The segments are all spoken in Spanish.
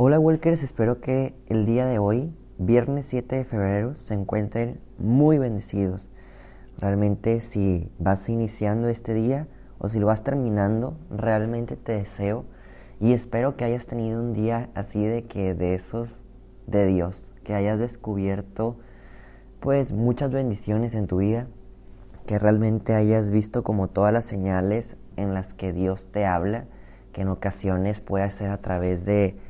Hola Walkers, espero que el día de hoy, viernes 7 de febrero, se encuentren muy bendecidos. Realmente si vas iniciando este día o si lo vas terminando, realmente te deseo y espero que hayas tenido un día así de que de esos de Dios, que hayas descubierto pues muchas bendiciones en tu vida, que realmente hayas visto como todas las señales en las que Dios te habla, que en ocasiones puede ser a través de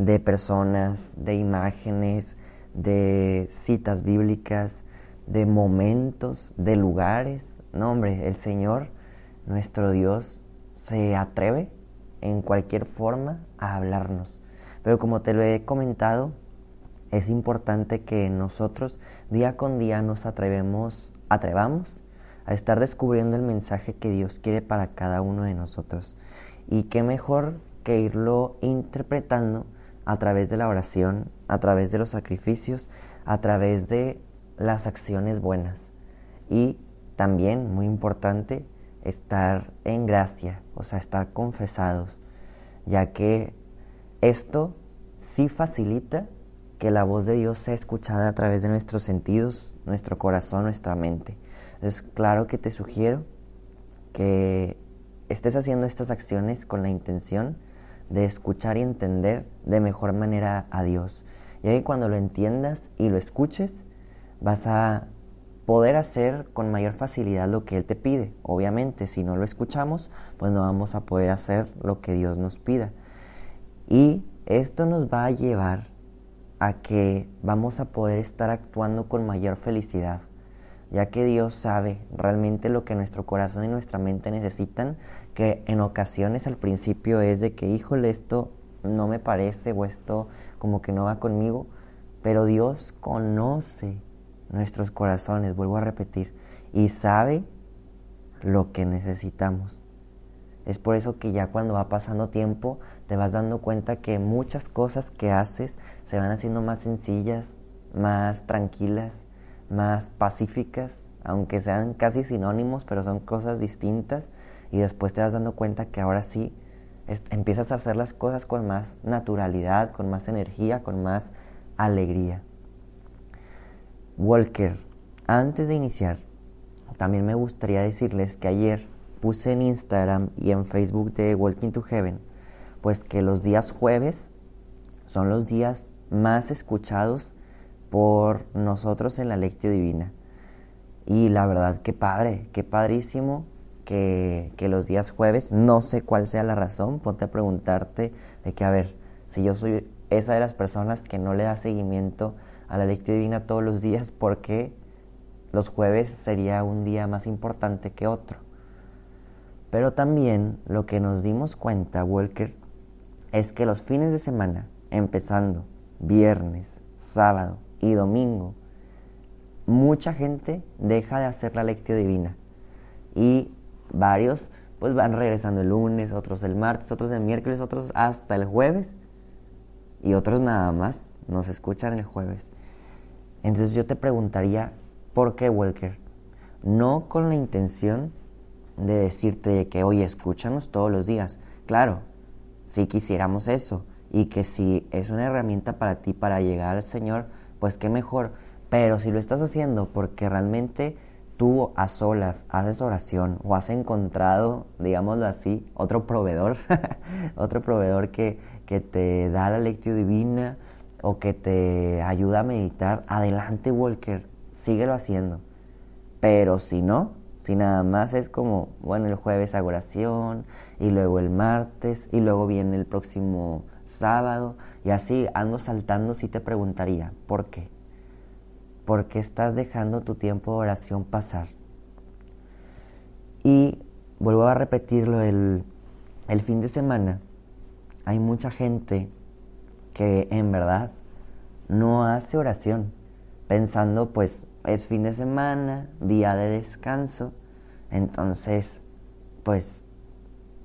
de personas, de imágenes, de citas bíblicas, de momentos, de lugares. No, hombre, el Señor, nuestro Dios, se atreve en cualquier forma a hablarnos. Pero como te lo he comentado, es importante que nosotros día con día nos atrevemos, atrevamos a estar descubriendo el mensaje que Dios quiere para cada uno de nosotros. Y qué mejor que irlo interpretando a través de la oración, a través de los sacrificios, a través de las acciones buenas. Y también, muy importante, estar en gracia, o sea, estar confesados, ya que esto sí facilita que la voz de Dios sea escuchada a través de nuestros sentidos, nuestro corazón, nuestra mente. Entonces, claro que te sugiero que estés haciendo estas acciones con la intención de escuchar y entender de mejor manera a Dios. Y ahí cuando lo entiendas y lo escuches, vas a poder hacer con mayor facilidad lo que Él te pide. Obviamente, si no lo escuchamos, pues no vamos a poder hacer lo que Dios nos pida. Y esto nos va a llevar a que vamos a poder estar actuando con mayor felicidad, ya que Dios sabe realmente lo que nuestro corazón y nuestra mente necesitan que en ocasiones al principio es de que, híjole, esto no me parece o esto como que no va conmigo, pero Dios conoce nuestros corazones, vuelvo a repetir, y sabe lo que necesitamos. Es por eso que ya cuando va pasando tiempo te vas dando cuenta que muchas cosas que haces se van haciendo más sencillas, más tranquilas, más pacíficas, aunque sean casi sinónimos, pero son cosas distintas y después te vas dando cuenta que ahora sí empiezas a hacer las cosas con más naturalidad, con más energía, con más alegría. Walker, antes de iniciar, también me gustaría decirles que ayer puse en Instagram y en Facebook de Walking to Heaven, pues que los días jueves son los días más escuchados por nosotros en la lectio divina. Y la verdad, qué padre, qué padrísimo que, los días jueves, no sé cuál sea la razón, ponte a preguntarte de que, a ver, si yo soy esa de las personas que no le da seguimiento a la lectura divina todos los días, ¿por qué los jueves sería un día más importante que otro? Pero también lo que nos dimos cuenta, Walker, es que los fines de semana, empezando viernes, sábado y domingo, mucha gente deja de hacer la lectura divina. Y varios pues van regresando el lunes, otros el martes, otros el miércoles, otros hasta el jueves y otros nada más nos escuchan el jueves. Entonces yo te preguntaría, ¿por qué Walker? No con la intención de decirte que, oye, escúchanos todos los días. Claro, si quisiéramos eso y que si es una herramienta para ti para llegar al Señor, pues qué mejor. Pero si lo estás haciendo porque realmente tú a solas haces oración o has encontrado, digámoslo así, otro proveedor, otro proveedor que, que te da la lectura divina o que te ayuda a meditar, adelante Walker, síguelo haciendo. Pero si no, si nada más es como, bueno, el jueves hago oración y luego el martes y luego viene el próximo sábado y así ando saltando, sí te preguntaría, ¿por qué? Porque estás dejando tu tiempo de oración pasar. Y vuelvo a repetirlo, el, el fin de semana hay mucha gente que en verdad no hace oración, pensando pues es fin de semana, día de descanso, entonces pues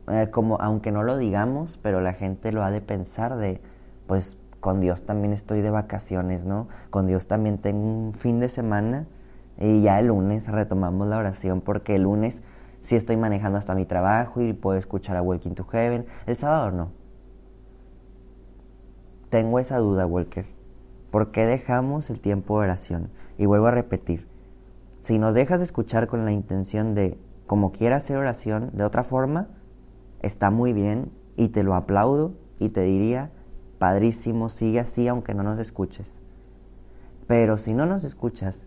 eh, como aunque no lo digamos, pero la gente lo ha de pensar de pues con Dios también estoy de vacaciones, ¿no? Con Dios también tengo un fin de semana y ya el lunes retomamos la oración porque el lunes sí estoy manejando hasta mi trabajo y puedo escuchar a Walking to Heaven. El sábado no. Tengo esa duda, Walker. ¿Por qué dejamos el tiempo de oración? Y vuelvo a repetir, si nos dejas de escuchar con la intención de, como quiera hacer oración, de otra forma, está muy bien y te lo aplaudo y te diría, padrísimo, sigue así aunque no nos escuches. Pero si no nos escuchas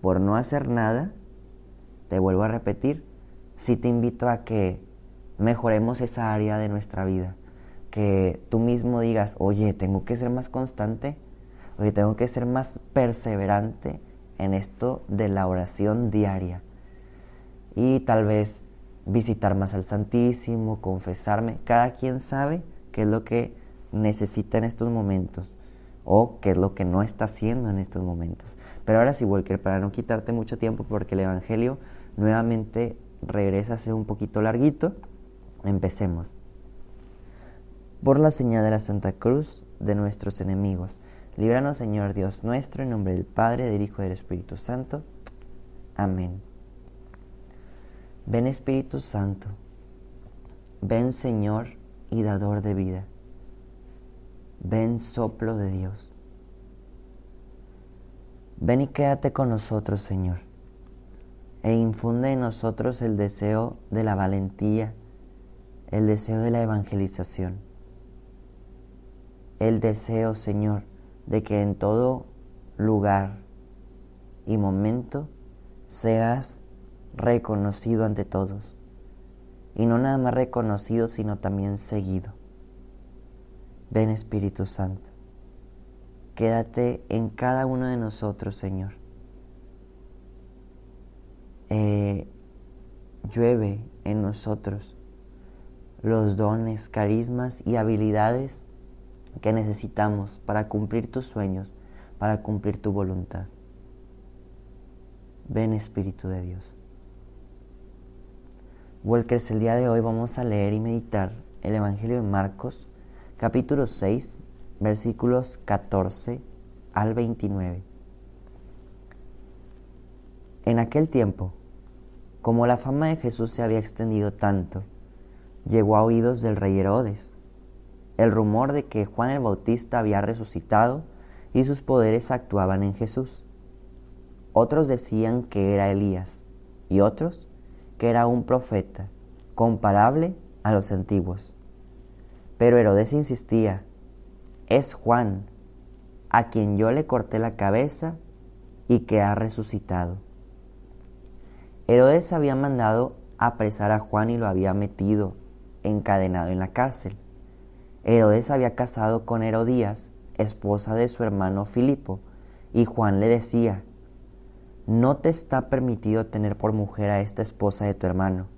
por no hacer nada, te vuelvo a repetir, sí te invito a que mejoremos esa área de nuestra vida. Que tú mismo digas, oye, tengo que ser más constante, oye, tengo que ser más perseverante en esto de la oración diaria. Y tal vez visitar más al Santísimo, confesarme. Cada quien sabe qué es lo que necesita en estos momentos o qué es lo que no está haciendo en estos momentos. Pero ahora sí, Walker, para no quitarte mucho tiempo, porque el Evangelio nuevamente regresa a ser un poquito larguito, empecemos. Por la señal de la Santa Cruz de nuestros enemigos, líbranos Señor Dios nuestro, en nombre del Padre, del Hijo y del Espíritu Santo. Amén. Ven Espíritu Santo, ven Señor y dador de vida. Ven soplo de Dios. Ven y quédate con nosotros, Señor, e infunde en nosotros el deseo de la valentía, el deseo de la evangelización, el deseo, Señor, de que en todo lugar y momento seas reconocido ante todos, y no nada más reconocido, sino también seguido. Ven Espíritu Santo, quédate en cada uno de nosotros, Señor. Eh, llueve en nosotros los dones, carismas y habilidades que necesitamos para cumplir tus sueños, para cumplir tu voluntad. Ven Espíritu de Dios. Walkers, el día de hoy vamos a leer y meditar el Evangelio de Marcos capítulo 6, versículos 14 al 29. En aquel tiempo, como la fama de Jesús se había extendido tanto, llegó a oídos del rey Herodes el rumor de que Juan el Bautista había resucitado y sus poderes actuaban en Jesús. Otros decían que era Elías y otros que era un profeta comparable a los antiguos. Pero Herodes insistía, es Juan, a quien yo le corté la cabeza y que ha resucitado. Herodes había mandado apresar a Juan y lo había metido encadenado en la cárcel. Herodes había casado con Herodías, esposa de su hermano Filipo, y Juan le decía, no te está permitido tener por mujer a esta esposa de tu hermano.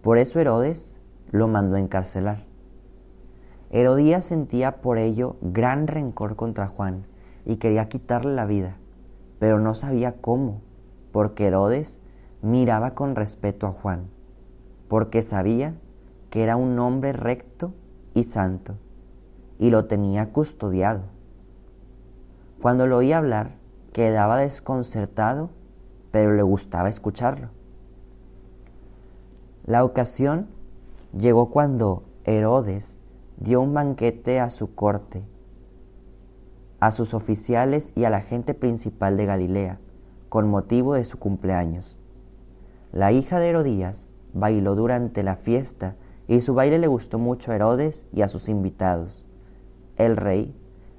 Por eso Herodes lo mandó encarcelar. Herodías sentía por ello gran rencor contra Juan y quería quitarle la vida, pero no sabía cómo, porque Herodes miraba con respeto a Juan, porque sabía que era un hombre recto y santo, y lo tenía custodiado. Cuando lo oía hablar, quedaba desconcertado, pero le gustaba escucharlo. La ocasión llegó cuando Herodes dio un banquete a su corte, a sus oficiales y a la gente principal de Galilea, con motivo de su cumpleaños. La hija de Herodías bailó durante la fiesta y su baile le gustó mucho a Herodes y a sus invitados. El rey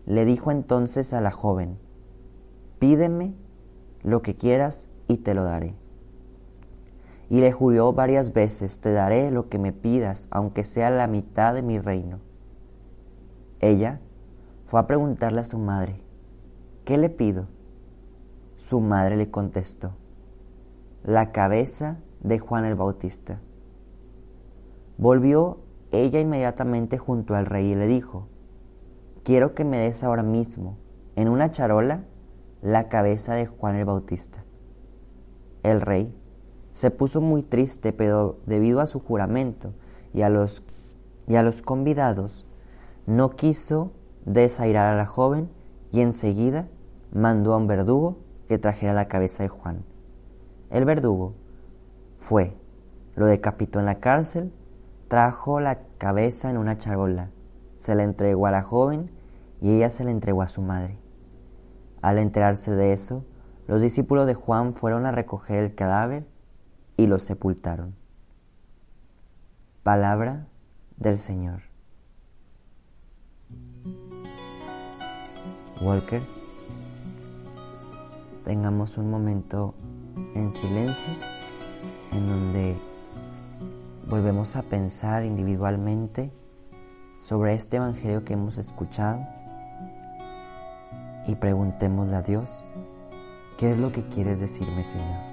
le dijo entonces a la joven, pídeme lo que quieras y te lo daré. Y le juró varias veces, te daré lo que me pidas, aunque sea la mitad de mi reino. Ella fue a preguntarle a su madre, ¿qué le pido? Su madre le contestó, la cabeza de Juan el Bautista. Volvió ella inmediatamente junto al rey y le dijo, quiero que me des ahora mismo, en una charola, la cabeza de Juan el Bautista. El rey se puso muy triste, pero debido a su juramento y a los, y a los convidados, no quiso desairar a la joven y enseguida mandó a un verdugo que trajera la cabeza de Juan. El verdugo fue, lo decapitó en la cárcel, trajo la cabeza en una charola, se la entregó a la joven y ella se la entregó a su madre. Al enterarse de eso, los discípulos de Juan fueron a recoger el cadáver y lo sepultaron. Palabra del Señor. Walkers, tengamos un momento en silencio en donde volvemos a pensar individualmente sobre este Evangelio que hemos escuchado y preguntémosle a Dios, ¿qué es lo que quieres decirme, Señor?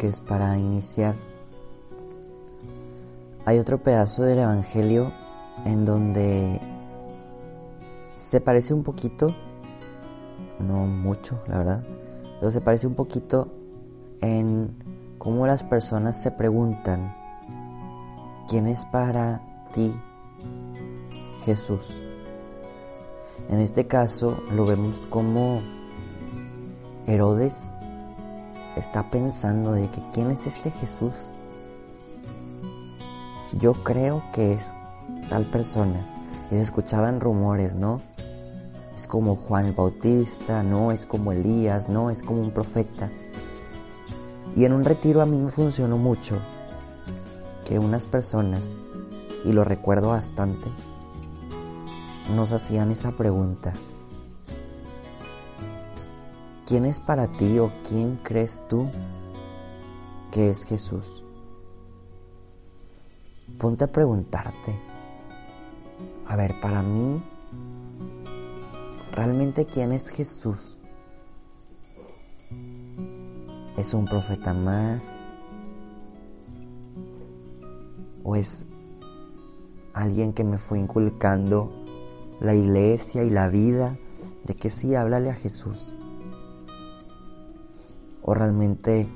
Es para iniciar. Hay otro pedazo del Evangelio en donde se parece un poquito, no mucho, la verdad, pero se parece un poquito en cómo las personas se preguntan, ¿quién es para ti Jesús? En este caso lo vemos como Herodes está pensando de que quién es este Jesús. Yo creo que es tal persona. Y se escuchaban rumores, ¿no? Es como Juan el Bautista, no, es como Elías, no, es como un profeta. Y en un retiro a mí me funcionó mucho que unas personas, y lo recuerdo bastante, nos hacían esa pregunta. ¿Quién es para ti o quién crees tú que es Jesús? Ponte a preguntarte, a ver, para mí, ¿realmente quién es Jesús? ¿Es un profeta más? ¿O es alguien que me fue inculcando la iglesia y la vida de que sí, háblale a Jesús? O realmente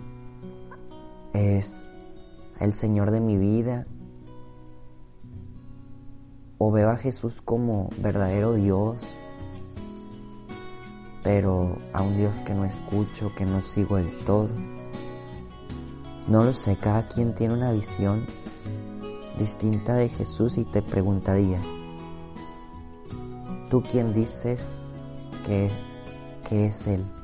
es el Señor de mi vida o veo a Jesús como verdadero Dios, pero a un Dios que no escucho, que no sigo del todo. No lo sé, cada quien tiene una visión distinta de Jesús y te preguntaría, ¿tú quién dices que, que es Él?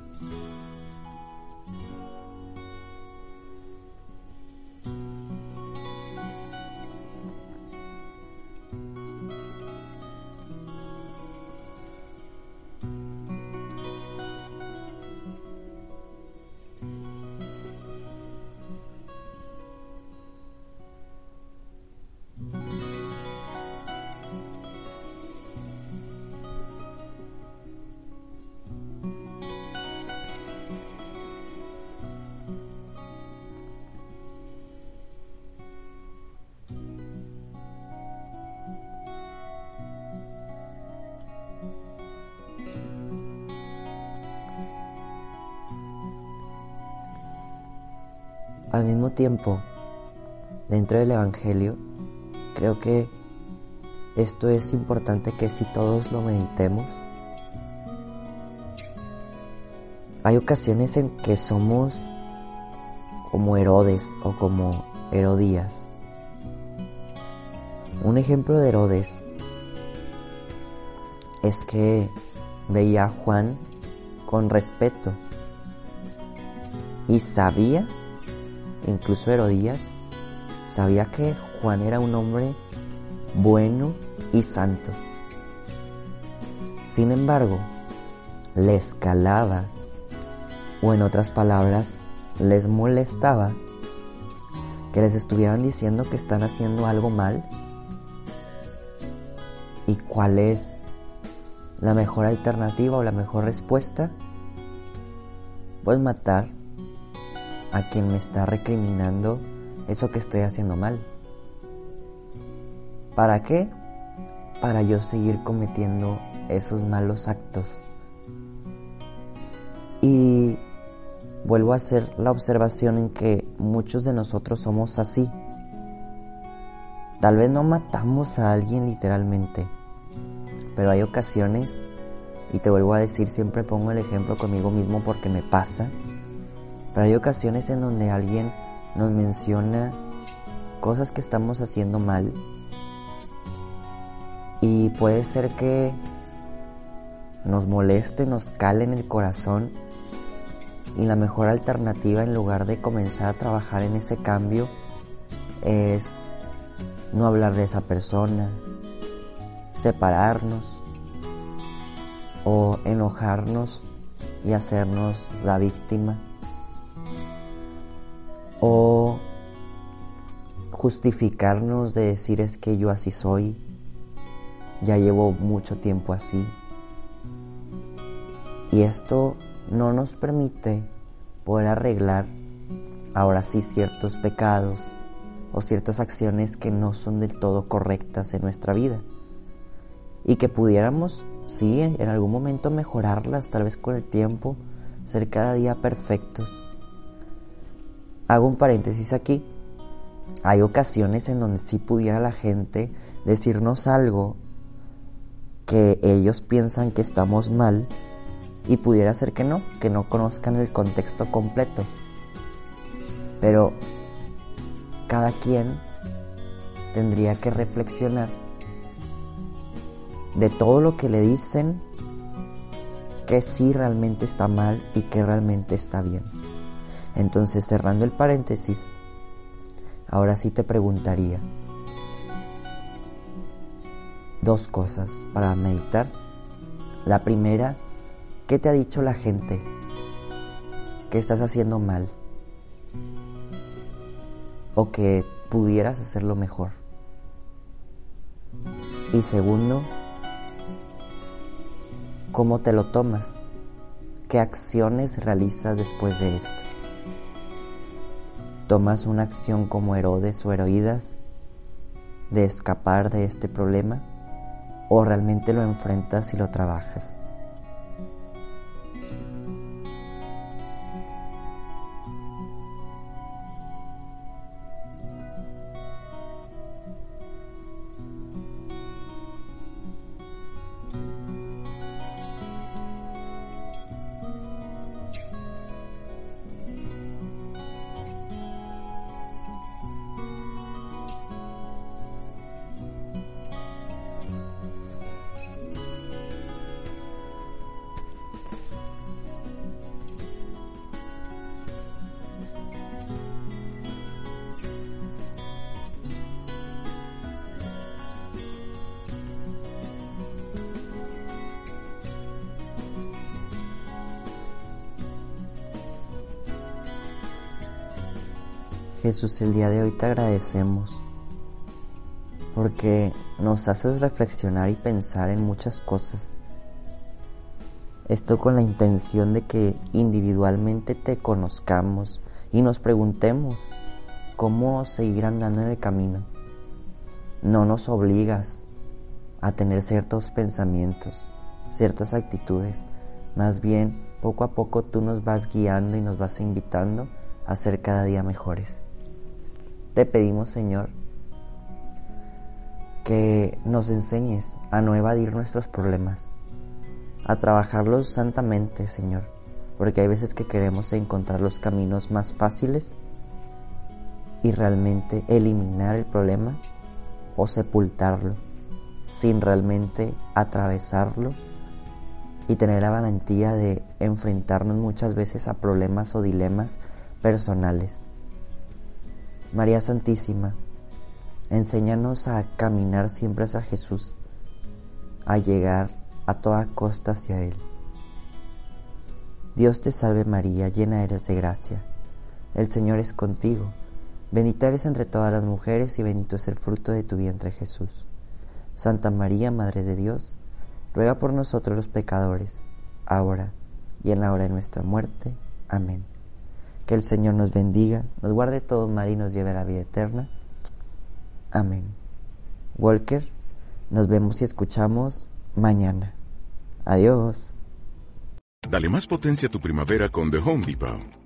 Al mismo tiempo, dentro del Evangelio, creo que esto es importante que si todos lo meditemos. Hay ocasiones en que somos como Herodes o como Herodías. Un ejemplo de Herodes es que veía a Juan con respeto y sabía, incluso Herodías, sabía que Juan era un hombre bueno y santo. Sin embargo, le escalaba, o en otras palabras, les molestaba que les estuvieran diciendo que están haciendo algo mal y cuál es la mejor alternativa o la mejor respuesta, pues matar a quien me está recriminando eso que estoy haciendo mal. ¿Para qué? Para yo seguir cometiendo esos malos actos. Y vuelvo a hacer la observación en que muchos de nosotros somos así. Tal vez no matamos a alguien literalmente, pero hay ocasiones, y te vuelvo a decir, siempre pongo el ejemplo conmigo mismo porque me pasa, pero hay ocasiones en donde alguien nos menciona cosas que estamos haciendo mal. Y puede ser que nos moleste, nos cale en el corazón. Y la mejor alternativa en lugar de comenzar a trabajar en ese cambio es no hablar de esa persona, separarnos o enojarnos y hacernos la víctima o justificarnos de decir es que yo así soy, ya llevo mucho tiempo así. Y esto no nos permite poder arreglar ahora sí ciertos pecados o ciertas acciones que no son del todo correctas en nuestra vida. Y que pudiéramos, sí, en algún momento mejorarlas, tal vez con el tiempo, ser cada día perfectos. Hago un paréntesis aquí. Hay ocasiones en donde sí pudiera la gente decirnos algo que ellos piensan que estamos mal y pudiera ser que no, que no conozcan el contexto completo. Pero cada quien tendría que reflexionar de todo lo que le dicen, que sí realmente está mal y que realmente está bien. Entonces, cerrando el paréntesis, ahora sí te preguntaría dos cosas para meditar. La primera ¿Qué te ha dicho la gente? que estás haciendo mal? ¿O que pudieras hacerlo mejor? Y segundo, ¿cómo te lo tomas? ¿Qué acciones realizas después de esto? ¿Tomas una acción como Herodes o Heroídas de escapar de este problema? ¿O realmente lo enfrentas y lo trabajas? Jesús, el día de hoy te agradecemos porque nos haces reflexionar y pensar en muchas cosas. Esto con la intención de que individualmente te conozcamos y nos preguntemos cómo seguir andando en el camino. No nos obligas a tener ciertos pensamientos, ciertas actitudes. Más bien, poco a poco tú nos vas guiando y nos vas invitando a ser cada día mejores. Te pedimos, Señor, que nos enseñes a no evadir nuestros problemas, a trabajarlos santamente, Señor, porque hay veces que queremos encontrar los caminos más fáciles y realmente eliminar el problema o sepultarlo sin realmente atravesarlo y tener la valentía de enfrentarnos muchas veces a problemas o dilemas personales. María Santísima, enséñanos a caminar siempre hacia Jesús, a llegar a toda costa hacia Él. Dios te salve María, llena eres de gracia. El Señor es contigo. Bendita eres entre todas las mujeres y bendito es el fruto de tu vientre Jesús. Santa María, Madre de Dios, ruega por nosotros los pecadores, ahora y en la hora de nuestra muerte. Amén. Que el Señor nos bendiga, nos guarde todo mal y nos lleve a la vida eterna. Amén. Walker, nos vemos y escuchamos mañana. Adiós. Dale más potencia a tu primavera con The Home Depot.